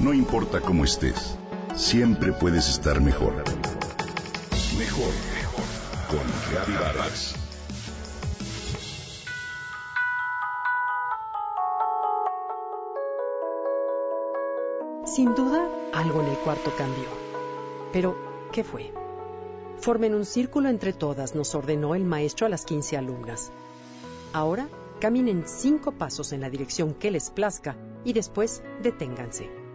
No importa cómo estés, siempre puedes estar mejor. Mejor, mejor. Con Reavivadas. Sin duda, algo en el cuarto cambió. Pero, ¿qué fue? Formen un círculo entre todas, nos ordenó el maestro a las 15 alumnas. Ahora, caminen cinco pasos en la dirección que les plazca y después deténganse.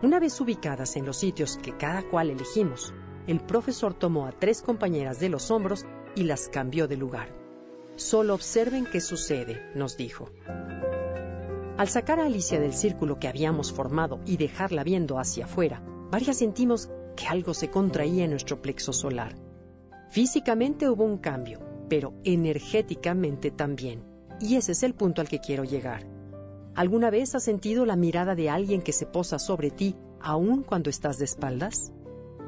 Una vez ubicadas en los sitios que cada cual elegimos, el profesor tomó a tres compañeras de los hombros y las cambió de lugar. Solo observen qué sucede, nos dijo. Al sacar a Alicia del círculo que habíamos formado y dejarla viendo hacia afuera, varias sentimos que algo se contraía en nuestro plexo solar. Físicamente hubo un cambio, pero energéticamente también. Y ese es el punto al que quiero llegar. ¿Alguna vez has sentido la mirada de alguien que se posa sobre ti aun cuando estás de espaldas?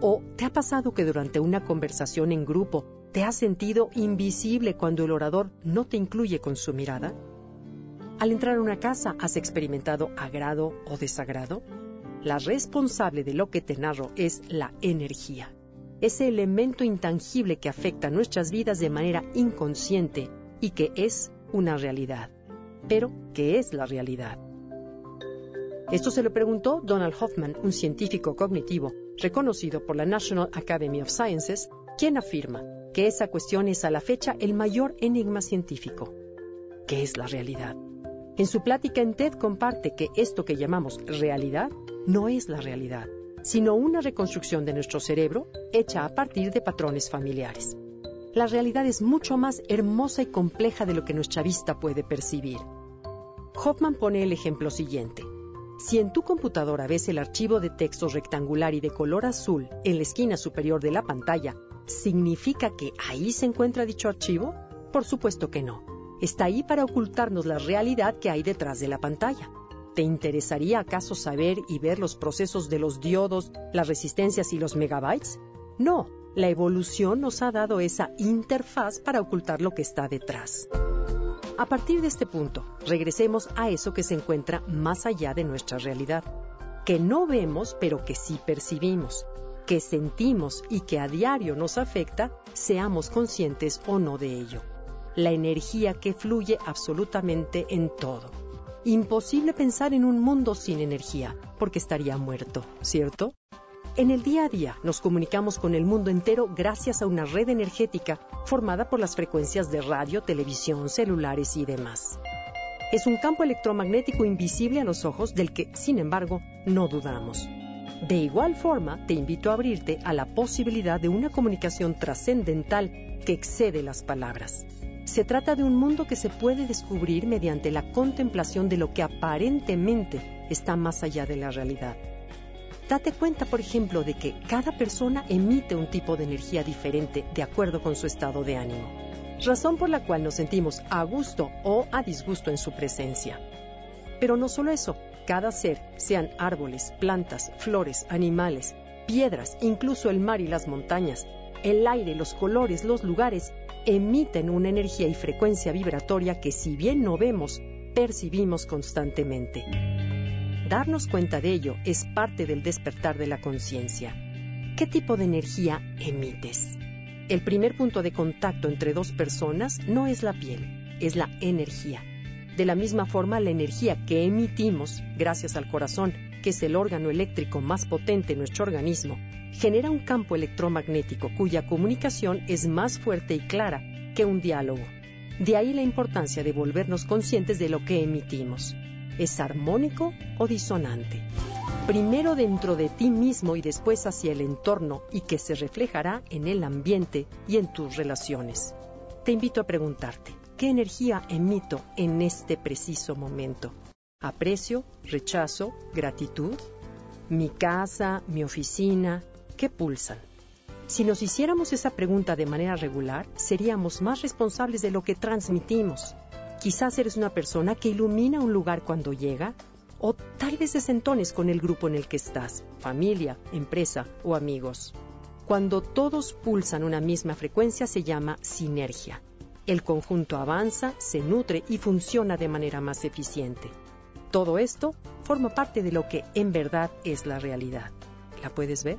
¿O te ha pasado que durante una conversación en grupo te has sentido invisible cuando el orador no te incluye con su mirada? Al entrar a una casa, ¿has experimentado agrado o desagrado? La responsable de lo que te narro es la energía, ese elemento intangible que afecta nuestras vidas de manera inconsciente y que es una realidad. Pero, ¿qué es la realidad? Esto se lo preguntó Donald Hoffman, un científico cognitivo reconocido por la National Academy of Sciences, quien afirma que esa cuestión es a la fecha el mayor enigma científico. ¿Qué es la realidad? En su plática en TED comparte que esto que llamamos realidad no es la realidad, sino una reconstrucción de nuestro cerebro hecha a partir de patrones familiares la realidad es mucho más hermosa y compleja de lo que nuestra vista puede percibir. Hoffman pone el ejemplo siguiente. Si en tu computadora ves el archivo de texto rectangular y de color azul en la esquina superior de la pantalla, ¿significa que ahí se encuentra dicho archivo? Por supuesto que no. Está ahí para ocultarnos la realidad que hay detrás de la pantalla. ¿Te interesaría acaso saber y ver los procesos de los diodos, las resistencias y los megabytes? No, la evolución nos ha dado esa interfaz para ocultar lo que está detrás. A partir de este punto, regresemos a eso que se encuentra más allá de nuestra realidad, que no vemos pero que sí percibimos, que sentimos y que a diario nos afecta, seamos conscientes o no de ello. La energía que fluye absolutamente en todo. Imposible pensar en un mundo sin energía, porque estaría muerto, ¿cierto? En el día a día nos comunicamos con el mundo entero gracias a una red energética formada por las frecuencias de radio, televisión, celulares y demás. Es un campo electromagnético invisible a los ojos del que, sin embargo, no dudamos. De igual forma, te invito a abrirte a la posibilidad de una comunicación trascendental que excede las palabras. Se trata de un mundo que se puede descubrir mediante la contemplación de lo que aparentemente está más allá de la realidad. Date cuenta, por ejemplo, de que cada persona emite un tipo de energía diferente de acuerdo con su estado de ánimo, razón por la cual nos sentimos a gusto o a disgusto en su presencia. Pero no solo eso, cada ser, sean árboles, plantas, flores, animales, piedras, incluso el mar y las montañas, el aire, los colores, los lugares, emiten una energía y frecuencia vibratoria que si bien no vemos, percibimos constantemente. Darnos cuenta de ello es parte del despertar de la conciencia. ¿Qué tipo de energía emites? El primer punto de contacto entre dos personas no es la piel, es la energía. De la misma forma, la energía que emitimos, gracias al corazón, que es el órgano eléctrico más potente en nuestro organismo, genera un campo electromagnético cuya comunicación es más fuerte y clara que un diálogo. De ahí la importancia de volvernos conscientes de lo que emitimos. ¿Es armónico o disonante? Primero dentro de ti mismo y después hacia el entorno y que se reflejará en el ambiente y en tus relaciones. Te invito a preguntarte, ¿qué energía emito en este preciso momento? ¿Aprecio, rechazo, gratitud? ¿Mi casa, mi oficina? ¿Qué pulsan? Si nos hiciéramos esa pregunta de manera regular, seríamos más responsables de lo que transmitimos. Quizás eres una persona que ilumina un lugar cuando llega o tal vez desentones con el grupo en el que estás, familia, empresa o amigos. Cuando todos pulsan una misma frecuencia se llama sinergia. El conjunto avanza, se nutre y funciona de manera más eficiente. Todo esto forma parte de lo que en verdad es la realidad. ¿La puedes ver?